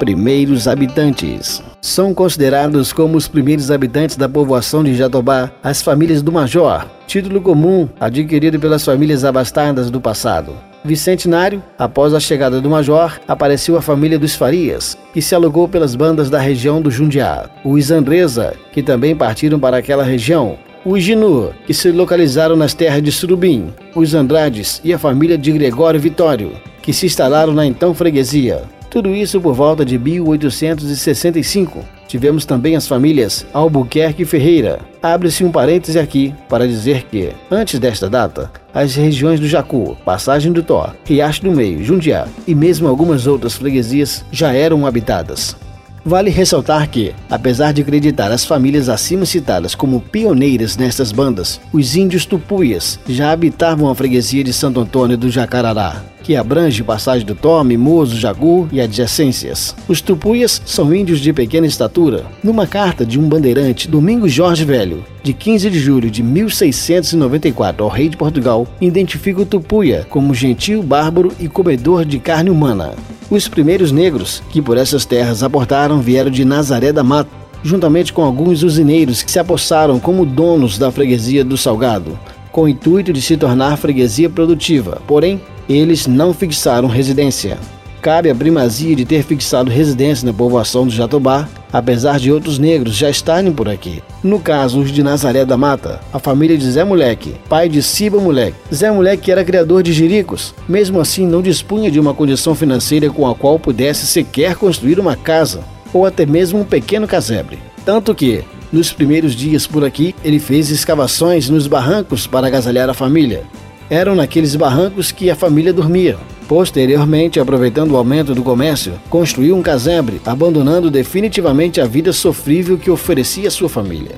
primeiros habitantes. São considerados como os primeiros habitantes da povoação de Jatobá as famílias do Major, título comum adquirido pelas famílias abastadas do passado. Vicentenário, após a chegada do Major, apareceu a família dos Farias, que se alugou pelas bandas da região do Jundiá. Os Andresa, que também partiram para aquela região. Os Ginu, que se localizaram nas terras de Surubim. Os Andrades e a família de Gregório Vitório, que se instalaram na então freguesia. Tudo isso por volta de 1865. Tivemos também as famílias Albuquerque e Ferreira. Abre-se um parêntese aqui para dizer que, antes desta data, as regiões do Jacu, Passagem do Tó, Riacho do Meio, Jundiá e mesmo algumas outras freguesias já eram habitadas. Vale ressaltar que, apesar de acreditar as famílias acima citadas como pioneiras nestas bandas, os índios tupuias já habitavam a freguesia de Santo Antônio do Jacarará, que abrange Passagem do Tó, Mimoso, Jagu e adjacências. Os tupuias são índios de pequena estatura. Numa carta de um bandeirante, Domingos Jorge Velho, de 15 de julho de 1694 ao rei de Portugal, identifica o tupuia como gentil, bárbaro e comedor de carne humana. Os primeiros negros que por essas terras aportaram vieram de Nazaré da Mata, juntamente com alguns usineiros que se apossaram como donos da freguesia do Salgado, com o intuito de se tornar freguesia produtiva. Porém, eles não fixaram residência. Cabe a primazia de ter fixado residência na povoação do Jatobá, apesar de outros negros já estarem por aqui. No caso, os de Nazaré da Mata, a família de Zé Moleque, pai de Ciba Moleque. Zé Moleque era criador de jiricos, mesmo assim não dispunha de uma condição financeira com a qual pudesse sequer construir uma casa, ou até mesmo um pequeno casebre. Tanto que, nos primeiros dias por aqui, ele fez escavações nos barrancos para agasalhar a família. Eram naqueles barrancos que a família dormia. Posteriormente, aproveitando o aumento do comércio, construiu um casebre, abandonando definitivamente a vida sofrível que oferecia sua família.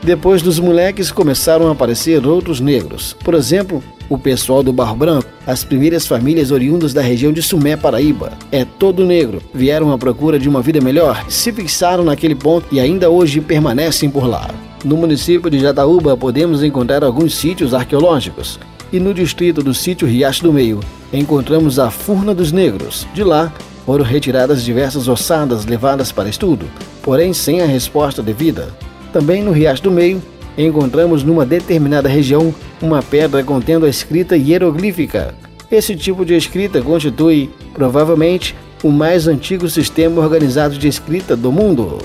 Depois dos moleques começaram a aparecer outros negros. Por exemplo, o pessoal do Barro Branco, as primeiras famílias oriundas da região de Sumé, Paraíba. É todo negro. Vieram à procura de uma vida melhor, se fixaram naquele ponto e ainda hoje permanecem por lá. No município de Jataúba podemos encontrar alguns sítios arqueológicos. E no distrito do sítio Riacho do Meio, encontramos a Furna dos Negros. De lá, foram retiradas diversas ossadas levadas para estudo, porém sem a resposta devida. Também no Riacho do Meio, encontramos numa determinada região uma pedra contendo a escrita hieroglífica. Esse tipo de escrita constitui, provavelmente, o mais antigo sistema organizado de escrita do mundo.